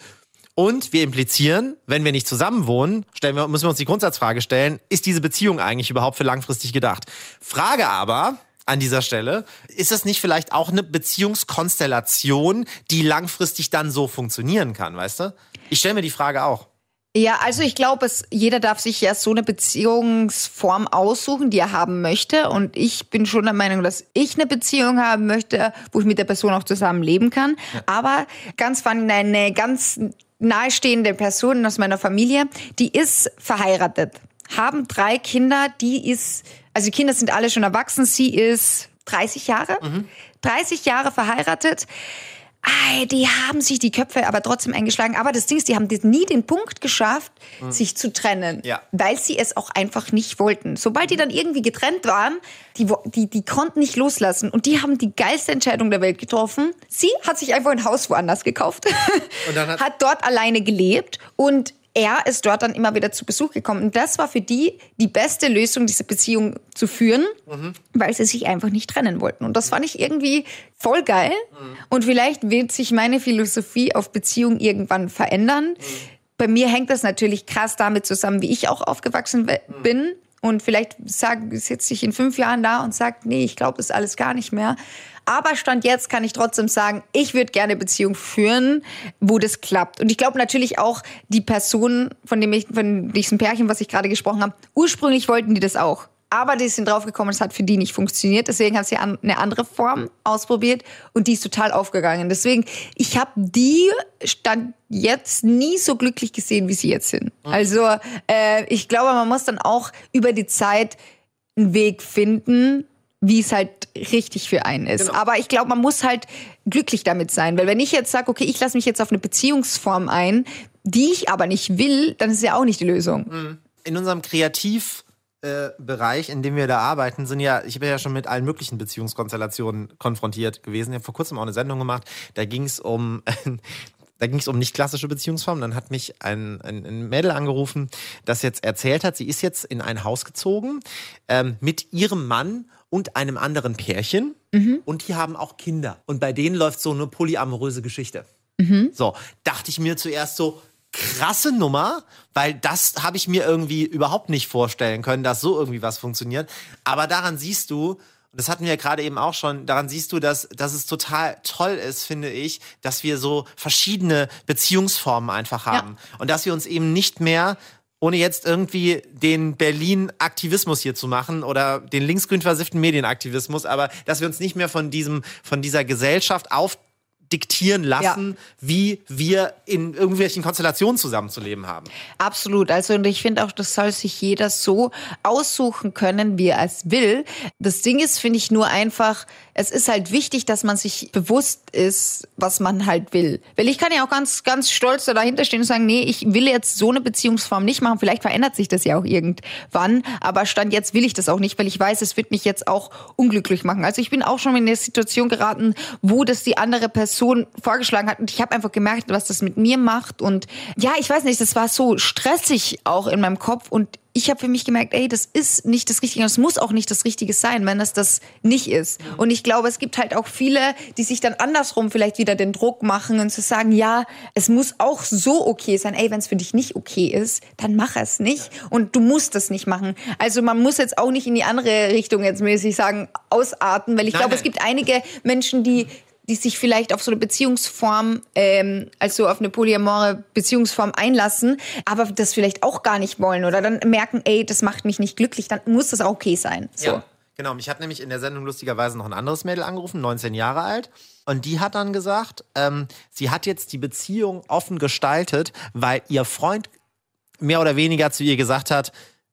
Und wir implizieren, wenn wir nicht zusammen wohnen, stellen wir, müssen wir uns die Grundsatzfrage stellen, ist diese Beziehung eigentlich überhaupt für langfristig gedacht? Frage aber an dieser Stelle, ist das nicht vielleicht auch eine Beziehungskonstellation, die langfristig dann so funktionieren kann, weißt du? Ich stelle mir die Frage auch. Ja, also ich glaube, jeder darf sich ja so eine Beziehungsform aussuchen, die er haben möchte. Und ich bin schon der Meinung, dass ich eine Beziehung haben möchte, wo ich mit der Person auch zusammen leben kann. Aber ganz eine ganz nahestehende Person aus meiner Familie, die ist verheiratet, haben drei Kinder, die ist, also die Kinder sind alle schon erwachsen, sie ist 30 Jahre, 30 Jahre verheiratet. Ei, die haben sich die Köpfe aber trotzdem eingeschlagen. Aber das Ding ist, die haben nie den Punkt geschafft, sich zu trennen, Ja. weil sie es auch einfach nicht wollten. Sobald die dann irgendwie getrennt waren, die, die, die konnten nicht loslassen. Und die haben die geilste Entscheidung der Welt getroffen. Sie hat sich einfach ein Haus woanders gekauft, Und dann hat- [LAUGHS] hat dort alleine gelebt und er ist dort dann immer wieder zu Besuch gekommen. Und das war für die die beste Lösung, diese Beziehung zu führen, weil sie sich einfach nicht trennen wollten. Und das fand ich irgendwie voll geil. Und vielleicht wird sich meine Philosophie auf Beziehung irgendwann verändern. Bei mir hängt das natürlich krass damit zusammen, wie ich auch aufgewachsen we- bin. Und vielleicht sitze ich in fünf Jahren da und sage, nee, ich glaube das alles gar nicht mehr. Aber Stand jetzt kann ich trotzdem sagen, ich würde gerne Beziehung führen, wo das klappt. Und ich glaube natürlich auch, die Personen, von dem ich, von diesem Pärchen, was ich gerade gesprochen habe, ursprünglich wollten die das auch. Aber die sind draufgekommen, es hat für die nicht funktioniert. Deswegen hat sie eine andere Form ausprobiert und die ist total aufgegangen. Deswegen, ich habe die Stand jetzt nie so glücklich gesehen, wie sie jetzt sind. Also äh, ich glaube, man muss dann auch über die Zeit einen Weg finden, wie es halt richtig für einen ist. Aber ich glaube, man muss halt glücklich damit sein. Weil wenn ich jetzt sage, okay, ich lasse mich jetzt auf eine Beziehungsform ein, die ich aber nicht will, dann ist ja auch nicht die Lösung. in unserem Kreativbereich, äh, Bereich, in dem wir da arbeiten, sind ja, ich bin ja schon mit allen möglichen Beziehungskonstellationen konfrontiert gewesen. Ich habe vor kurzem auch eine Sendung gemacht, da ging es um. [LAUGHS] Da ging es um nicht klassische Beziehungsformen. Dann hat mich ein, ein, ein Mädel angerufen, das jetzt erzählt hat, sie ist jetzt in ein Haus gezogen ähm, mit ihrem Mann und einem anderen Pärchen. Und die haben auch Kinder. Und bei denen läuft so eine polyamoröse Geschichte. So, dachte ich mir zuerst so, krasse Nummer, weil das habe ich mir irgendwie überhaupt nicht vorstellen können, dass so irgendwie was funktioniert. Aber daran siehst du, und das hatten wir ja gerade eben auch schon, daran siehst du, dass, dass es total toll ist, finde ich, dass wir so verschiedene Beziehungsformen einfach haben. Und dass wir uns eben nicht mehr ohne jetzt irgendwie den Berlin-Aktivismus hier zu machen oder den linksgrün versifften Medienaktivismus, aber dass wir uns nicht mehr von diesem, von dieser Gesellschaft aufdiktieren lassen, wie wir in irgendwelchen Konstellationen zusammenzuleben haben. Absolut. Also und ich finde auch, das soll sich jeder so aussuchen können, wie er es will. Das Ding ist, finde ich nur einfach, es ist halt wichtig, dass man sich bewusst ist, was man halt will. Weil ich kann ja auch ganz, ganz stolz da dahinter stehen und sagen, nee, ich will jetzt so eine Beziehungsform nicht machen. Vielleicht verändert sich das ja auch irgendwann. Aber Stand jetzt will ich das auch nicht, weil ich weiß, es wird mich jetzt auch unglücklich machen. Also ich bin auch schon in eine Situation geraten, wo das die andere Person vorgeschlagen hat. Und ich habe einfach gemerkt, was das mit mir macht. Und ja, ich weiß nicht, das war so stressig auch in meinem Kopf. Und ich habe für mich gemerkt, ey, das ist nicht das Richtige und es muss auch nicht das Richtige sein, wenn das das nicht ist. Und ich glaube, es gibt halt auch viele, die sich dann andersrum vielleicht wieder den Druck machen und zu sagen, ja, es muss auch so okay sein. Ey, wenn es für dich nicht okay ist, dann mach es nicht und du musst es nicht machen. Also man muss jetzt auch nicht in die andere Richtung jetzt mäßig sagen, ausarten, weil ich glaube, es gibt einige Menschen, die die sich vielleicht auf so eine Beziehungsform, ähm, also auf eine polyamore Beziehungsform einlassen, aber das vielleicht auch gar nicht wollen oder dann merken, ey, das macht mich nicht glücklich, dann muss das auch okay sein. So. Ja. Genau, mich hat nämlich in der Sendung lustigerweise noch ein anderes Mädel angerufen, 19 Jahre alt. Und die hat dann gesagt, ähm, sie hat jetzt die Beziehung offen gestaltet, weil ihr Freund mehr oder weniger zu ihr gesagt hat,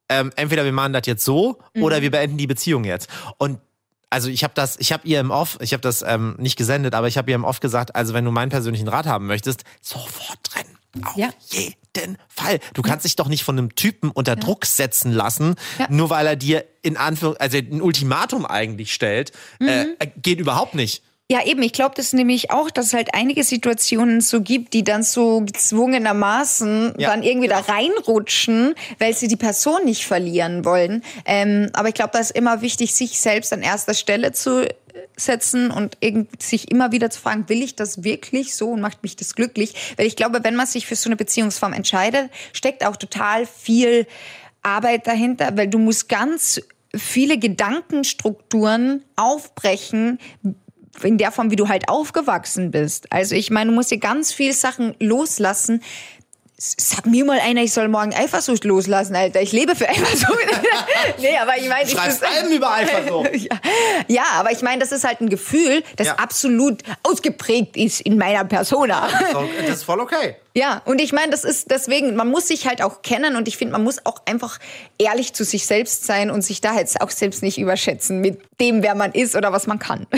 ähm, entweder wir machen das jetzt so Mhm. oder wir beenden die Beziehung jetzt. Und also ich habe das, ich habe ihr im Off, ich habe das ähm, nicht gesendet, aber ich habe ihr im Off gesagt, also wenn du meinen persönlichen Rat haben möchtest, sofort trennen. Auf Ja. jeden Fall. Du kannst dich doch nicht von einem Typen unter Druck setzen lassen, Ja. nur weil er dir in Anführung, also ein Ultimatum eigentlich stellt. Mhm. Äh, geht überhaupt nicht. Ja, eben. Ich glaube das nämlich auch, dass es halt einige Situationen so gibt, die dann so gezwungenermaßen Ja. dann irgendwie da reinrutschen, weil sie die Person nicht verlieren wollen. Ähm, aber ich glaube, da ist immer wichtig, sich selbst an erster Stelle zu setzen und sich immer wieder zu fragen, will ich das wirklich so und macht mich das glücklich? Weil ich glaube, wenn man sich für so eine Beziehungsform entscheidet, steckt auch total viel Arbeit dahinter, weil du musst ganz viele Gedankenstrukturen aufbrechen, in der Form, wie du halt aufgewachsen bist. Also ich meine, du musst dir ganz viele Sachen loslassen. Sag mir mal einer, ich soll morgen Eifersucht loslassen, Alter. Ich lebe für [LAUGHS] Eifersucht. nee, aber ich meine, ich Schreibst Alben über Eifersucht. [LAUGHS] ja. ja, aber ich meine, das ist halt ein Gefühl, das Ja. absolut ausgeprägt ist in meiner Persona. So, Das ist voll okay. [LAUGHS] Ja, und ich meine, das ist deswegen, man muss sich halt auch kennen und ich finde, man muss auch einfach ehrlich zu sich selbst sein und sich da jetzt auch selbst nicht überschätzen mit dem, wer man ist oder was man kann. [LAUGHS]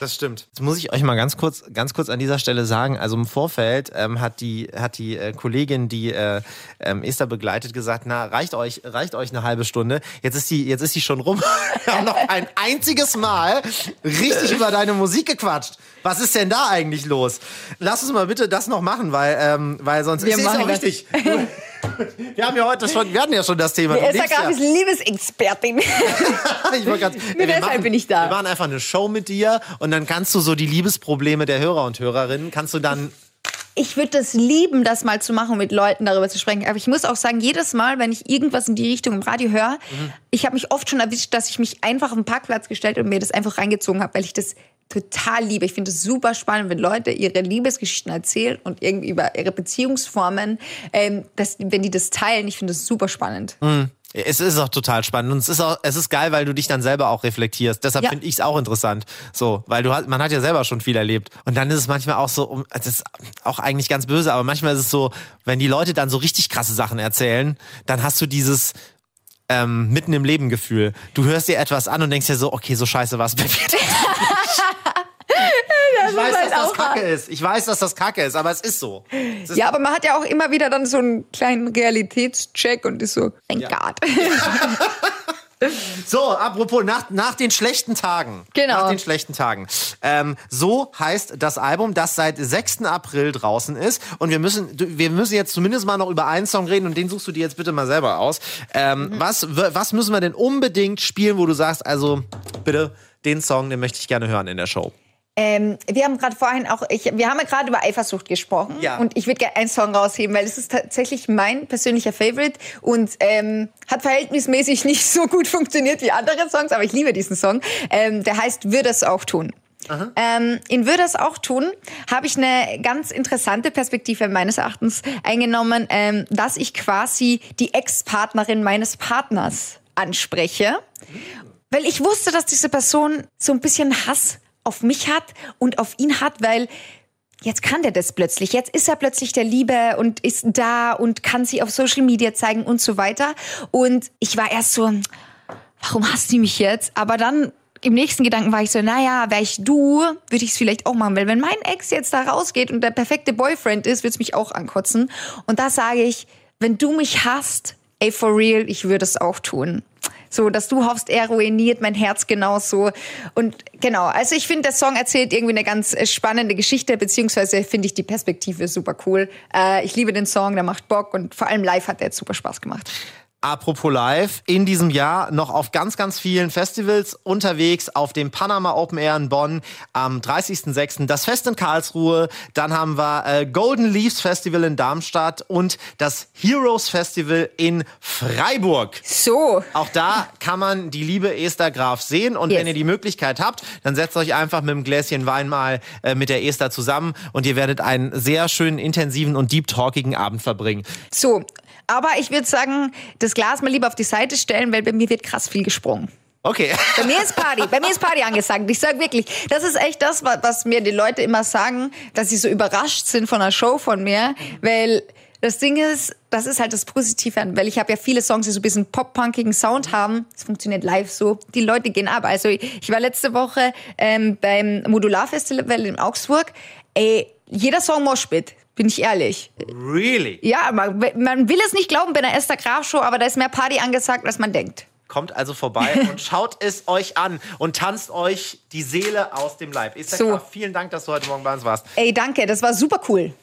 Das stimmt. Jetzt muss ich euch mal ganz kurz, ganz kurz an dieser Stelle sagen. Also im Vorfeld ähm, hat die, hat die äh, Kollegin, die äh, ähm, Esther begleitet, gesagt: Na, reicht euch, reicht euch eine halbe Stunde. Jetzt ist die, jetzt ist die schon rum. [LAUGHS] Wir haben noch ein einziges Mal richtig [LAUGHS] über deine Musik gequatscht. Was ist denn da eigentlich los? Lass uns mal bitte das noch machen, weil, ähm, weil sonst Wir ist es machen auch das. richtig. [LAUGHS] Wir haben ja heute schon, wir hatten ja schon das Thema. Er ist ja ja- Grafis Liebesexpertin. [LAUGHS] ich wollte grad, [LAUGHS] Nur deshalb bin ich da. Wir machen einfach eine Show mit dir und dann kannst du so die Liebesprobleme der Hörer und Hörerinnen, kannst du dann. Ich würde das lieben, das mal zu machen, mit Leuten darüber zu sprechen. Aber ich muss auch sagen, jedes Mal, wenn ich irgendwas in die Richtung im Radio höre, ich habe mich oft schon erwischt, dass ich mich einfach auf den Parkplatz gestellt und mir das einfach reingezogen habe, weil ich das total liebe. Ich finde es super spannend, wenn Leute ihre Liebesgeschichten erzählen und irgendwie über ihre Beziehungsformen, ähm, das, wenn die das teilen. Ich finde das super spannend. Es ist auch total spannend und es ist auch, es ist geil, weil du dich dann selber auch reflektierst. Deshalb Ja. finde ich es auch interessant. So, weil du hast, man hat ja selber schon viel erlebt. Und dann ist es manchmal auch so, das ist auch eigentlich ganz böse, aber manchmal ist es so, wenn die Leute dann so richtig krasse Sachen erzählen, dann hast du dieses, ähm, mitten im Leben Gefühl. Du hörst dir etwas an und denkst dir so, okay, so scheiße war es bei mir. Ich weiß, halt dass das Kacke ist. Ich weiß, dass das Kacke ist, aber es ist so. Es ist Ja, aber man hat ja auch immer wieder dann so einen kleinen Realitätscheck und ist so, thank Ja. God. [LAUGHS] So, apropos, nach, nach den schlechten Tagen. Genau. Nach den schlechten Tagen. Ähm, so heißt das Album, das seit 6. April draußen ist. Und wir müssen, wir müssen jetzt zumindest mal noch über einen Song reden und den suchst du dir jetzt bitte mal selber aus. Ähm, was, w- was müssen wir denn unbedingt spielen, wo du sagst, also bitte, den Song, den möchte ich gerne hören in der Show. Ähm, wir haben gerade vorhin auch, ich, wir haben ja gerade über Eifersucht gesprochen Ja. und ich würde gerne einen Song rausheben, weil es ist tatsächlich mein persönlicher Favorite und ähm, hat verhältnismäßig nicht so gut funktioniert wie andere Songs, aber ich liebe diesen Song. Ähm, der heißt Würde es auch tun. Ähm, in Würde es auch tun, habe ich eine ganz interessante Perspektive meines Erachtens eingenommen, ähm, dass ich quasi die Ex-Partnerin meines Partners anspreche. Weil ich wusste, dass diese Person so ein bisschen Hass auf mich hat und auf ihn hat, weil jetzt kann der das plötzlich. Jetzt ist er plötzlich der Liebe und ist da und kann sie auf Social Media zeigen und so weiter. Und ich war erst so, warum hasst sie mich jetzt? Aber dann im nächsten Gedanken war ich so, naja, wäre ich du, würde ich es vielleicht auch machen. Weil wenn mein Ex jetzt da rausgeht und der perfekte Boyfriend ist, würde es mich auch ankotzen. Und da sage ich, wenn du mich hasst, ey, for real, ich würde es auch tun. So, dass du hoffst, er ruiniert mein Herz genauso. Und genau, also ich finde, der Song erzählt irgendwie eine ganz äh, spannende Geschichte, beziehungsweise finde ich die Perspektive super cool. Äh, ich liebe den Song, der macht Bock und vor allem live hat der jetzt super Spaß gemacht. Apropos live, in diesem Jahr noch auf ganz, ganz vielen Festivals unterwegs, auf dem Panama Open Air in Bonn am 30.06., das Fest in Karlsruhe, dann haben wir äh, Golden Leaves Festival in Darmstadt und das Heroes Festival in Freiburg. So, Auch da kann man die liebe Esther Graf sehen und Yes. wenn ihr die Möglichkeit habt, dann setzt euch einfach mit einem Gläschen Wein mal äh, mit der Esther zusammen und ihr werdet einen sehr schönen, intensiven und deep talkigen Abend verbringen. so. Aber ich würde sagen, das Glas mal lieber auf die Seite stellen, weil bei mir wird krass viel gesprungen. Okay. Bei mir ist Party. Bei mir ist Party angesagt. Ich sag wirklich, das ist echt das, wa- was mir die Leute immer sagen, dass sie so überrascht sind von einer Show von mir, weil das Ding ist, das ist halt das Positive an, weil ich habe ja viele Songs, die so ein bisschen pop-punkigen Sound haben. Es funktioniert live so. Die Leute gehen ab. Also ich war letzte Woche ähm, beim Modular Festival in Augsburg. Ey, jeder Song Moshpit, bin ich ehrlich. Really? Ja, man, man will es nicht glauben bei einer Esther Graf Show, aber da ist mehr Party angesagt, als man denkt. Kommt also vorbei [LAUGHS] und schaut es euch an und tanzt euch die Seele aus dem Leib. Esther So. Graf, vielen Dank, dass du heute Morgen bei uns warst. Ey, danke, das war super cool.